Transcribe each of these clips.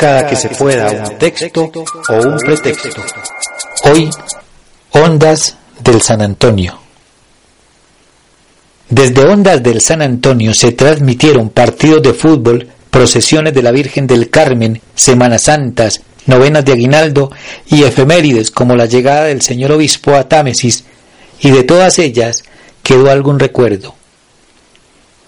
Cada que se pueda un texto o un pretexto. Hoy, Ondas del San Antonio. Desde Ondas del San Antonio se transmitieron partidos de fútbol, procesiones de la Virgen del Carmen, Semanas Santas, novenas de Aguinaldo y efemérides como la llegada del señor obispo a Támesis, y de todas ellas quedó algún recuerdo.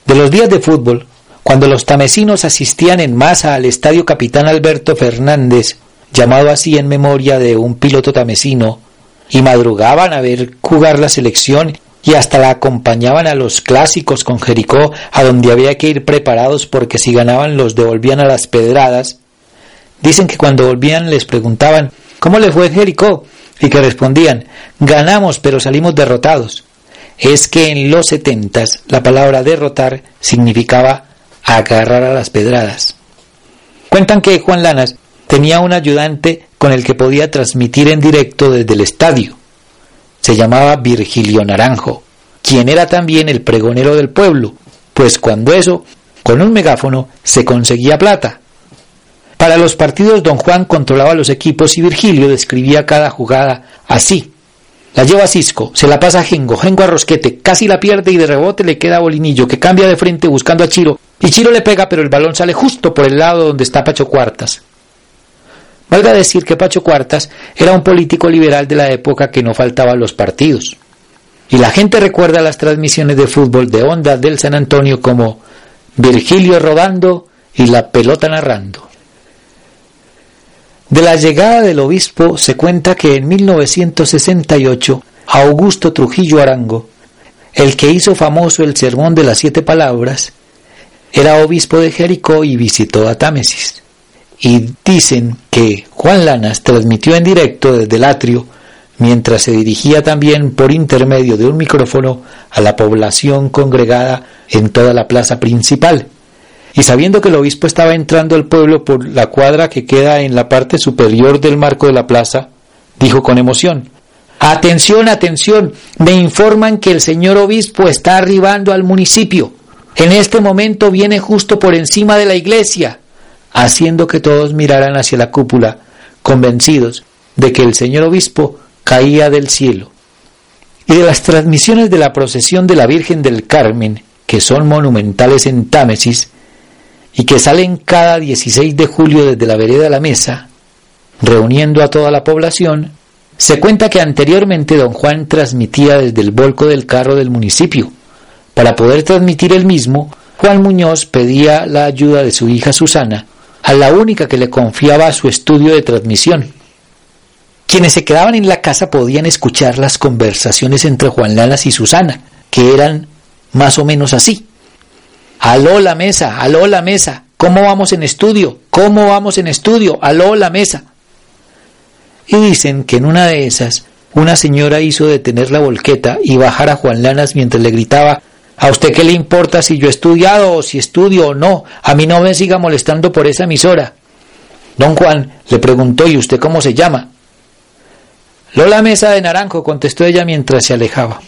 De los días de fútbol, cuando los tamesinos asistían en masa al estadio Capitán Alberto Fernández, llamado así en memoria de un piloto tamesino, y madrugaban a ver jugar la selección y hasta la acompañaban a los clásicos con Jericó, a donde había que ir preparados porque si ganaban los devolvían a las pedradas. Dicen que cuando volvían les preguntaban ¿Cómo le fue Jericó? y que respondían Ganamos pero salimos derrotados. Es que en los setentas la palabra derrotar significaba agarrar a las pedradas. Cuentan que Juan Lanas tenía un ayudante con el que podía transmitir en directo desde el estadio. Se llamaba Virgilio Naranjo, quien era también el pregonero del pueblo, pues cuando eso, con un megáfono, se conseguía plata. Para los partidos don Juan controlaba los equipos y Virgilio describía cada jugada así. La lleva Cisco, se la pasa a Gengo, Gengo a Rosquete, casi la pierde y de rebote le queda a Bolinillo, que cambia de frente buscando a Chiro, y Chiro le pega pero el balón sale justo por el lado donde está Pacho Cuartas. Valga decir que Pacho Cuartas era un político liberal de la época que no faltaba a los partidos. Y la gente recuerda las transmisiones de fútbol de Ondas del San Antonio como Virgilio rodando y la pelota narrando. De la llegada del obispo se cuenta que en 1968 Augusto Trujillo Arango, el que hizo famoso el sermón de las siete palabras, era obispo de Jericó y visitó a Támesis. Y dicen que Juan Lanas transmitió en directo desde el atrio mientras se dirigía también por intermedio de un micrófono a la población congregada en toda la plaza principal y sabiendo que el obispo estaba entrando al pueblo por la cuadra que queda en la parte superior del marco de la plaza, dijo con emoción, Atención, atención, me informan que el señor obispo está arribando al municipio. En este momento viene justo por encima de la iglesia, haciendo que todos miraran hacia la cúpula, convencidos de que el señor obispo caía del cielo. Y de las transmisiones de la procesión de la Virgen del Carmen, que son monumentales en Támesis, y que salen cada 16 de julio desde la vereda de la mesa, reuniendo a toda la población, se cuenta que anteriormente don Juan transmitía desde el volco del carro del municipio. Para poder transmitir el mismo, Juan Muñoz pedía la ayuda de su hija Susana, a la única que le confiaba su estudio de transmisión. Quienes se quedaban en la casa podían escuchar las conversaciones entre Juan Lanas y Susana, que eran más o menos así. Aló la mesa, aló la mesa. ¿Cómo vamos en estudio? ¿Cómo vamos en estudio? Aló la mesa. Y dicen que en una de esas, una señora hizo detener la volqueta y bajar a Juan Lanas mientras le gritaba ¿A usted qué le importa si yo he estudiado o si estudio o no? A mí no me siga molestando por esa emisora. Don Juan le preguntó ¿y usted cómo se llama? Lola Mesa de Naranjo, contestó ella mientras se alejaba.